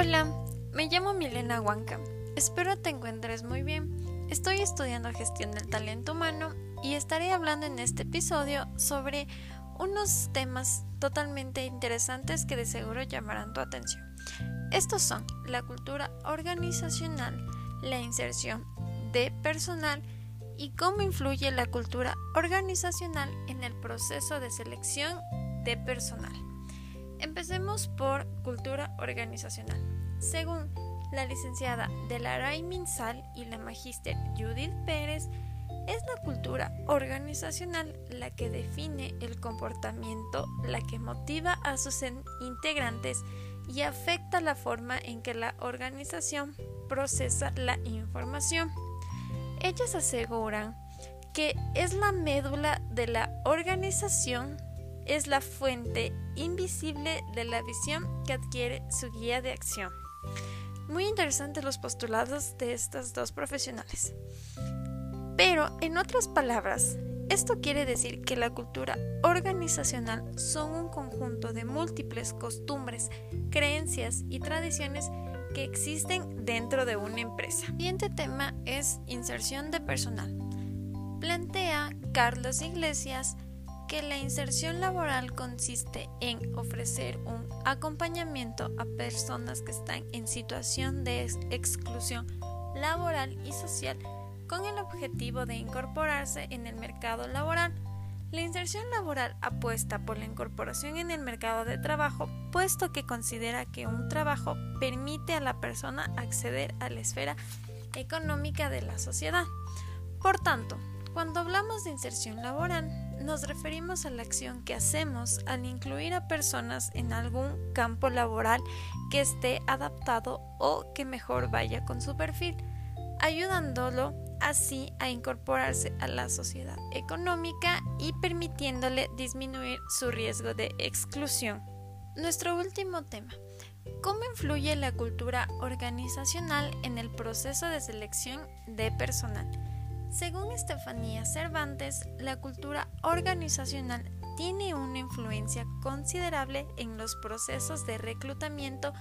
Hola, me llamo Milena Huanca. Espero te encuentres muy bien. Estoy estudiando gestión del talento humano y estaré hablando en este episodio sobre unos temas totalmente interesantes que de seguro llamarán tu atención. Estos son la cultura organizacional, la inserción de personal y cómo influye la cultura organizacional en el proceso de selección de personal. Empecemos por cultura organizacional. Según la licenciada Delaray Minsal y la magíster Judith Pérez, es la cultura organizacional la que define el comportamiento, la que motiva a sus integrantes y afecta la forma en que la organización procesa la información. Ellas aseguran que es la médula de la organización es la fuente invisible de la visión que adquiere su guía de acción. Muy interesantes los postulados de estas dos profesionales. Pero, en otras palabras, esto quiere decir que la cultura organizacional son un conjunto de múltiples costumbres, creencias y tradiciones que existen dentro de una empresa. El siguiente tema es inserción de personal. Plantea Carlos Iglesias que la inserción laboral consiste en ofrecer un acompañamiento a personas que están en situación de exclusión laboral y social con el objetivo de incorporarse en el mercado laboral. La inserción laboral apuesta por la incorporación en el mercado de trabajo, puesto que considera que un trabajo permite a la persona acceder a la esfera económica de la sociedad. Por tanto, cuando hablamos de inserción laboral, nos referimos a la acción que hacemos al incluir a personas en algún campo laboral que esté adaptado o que mejor vaya con su perfil, ayudándolo así a incorporarse a la sociedad económica y permitiéndole disminuir su riesgo de exclusión. Nuestro último tema. ¿Cómo influye la cultura organizacional en el proceso de selección de personal? Según Estefanía Cervantes, la cultura organizacional tiene una influencia considerable en los procesos de reclutamiento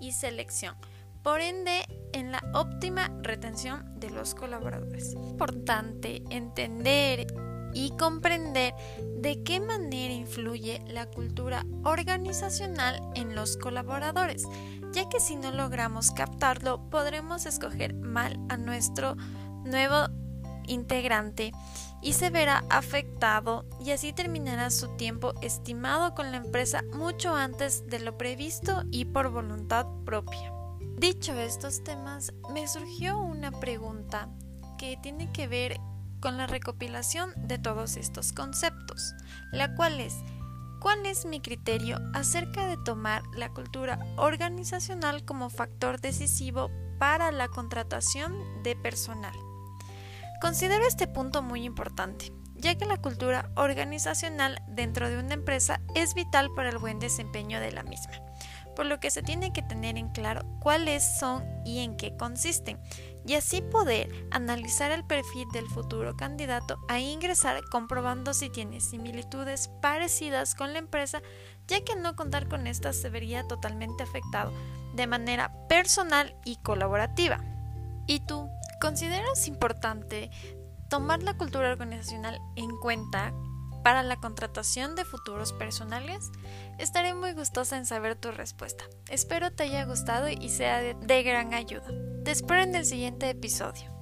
y selección, por ende en la óptima retención de los colaboradores. Es importante entender y comprender de qué manera influye la cultura organizacional en los colaboradores, ya que si no logramos captarlo podremos escoger mal a nuestro nuevo integrante y se verá afectado y así terminará su tiempo estimado con la empresa mucho antes de lo previsto y por voluntad propia. Dicho estos temas, me surgió una pregunta que tiene que ver con la recopilación de todos estos conceptos, la cual es ¿Cuál es mi criterio acerca de tomar la cultura organizacional como factor decisivo para la contratación de personal? Considero este punto muy importante, ya que la cultura organizacional dentro de una empresa es vital para el buen desempeño de la misma, por lo que se tiene que tener en claro cuáles son y en qué consisten, y así poder analizar el perfil del futuro candidato a ingresar comprobando si tiene similitudes parecidas con la empresa, ya que no contar con estas se vería totalmente afectado de manera personal y colaborativa. ¿Y tú ¿Consideras importante tomar la cultura organizacional en cuenta para la contratación de futuros personales? Estaré muy gustosa en saber tu respuesta. Espero te haya gustado y sea de, gran ayuda. Te espero en el siguiente episodio.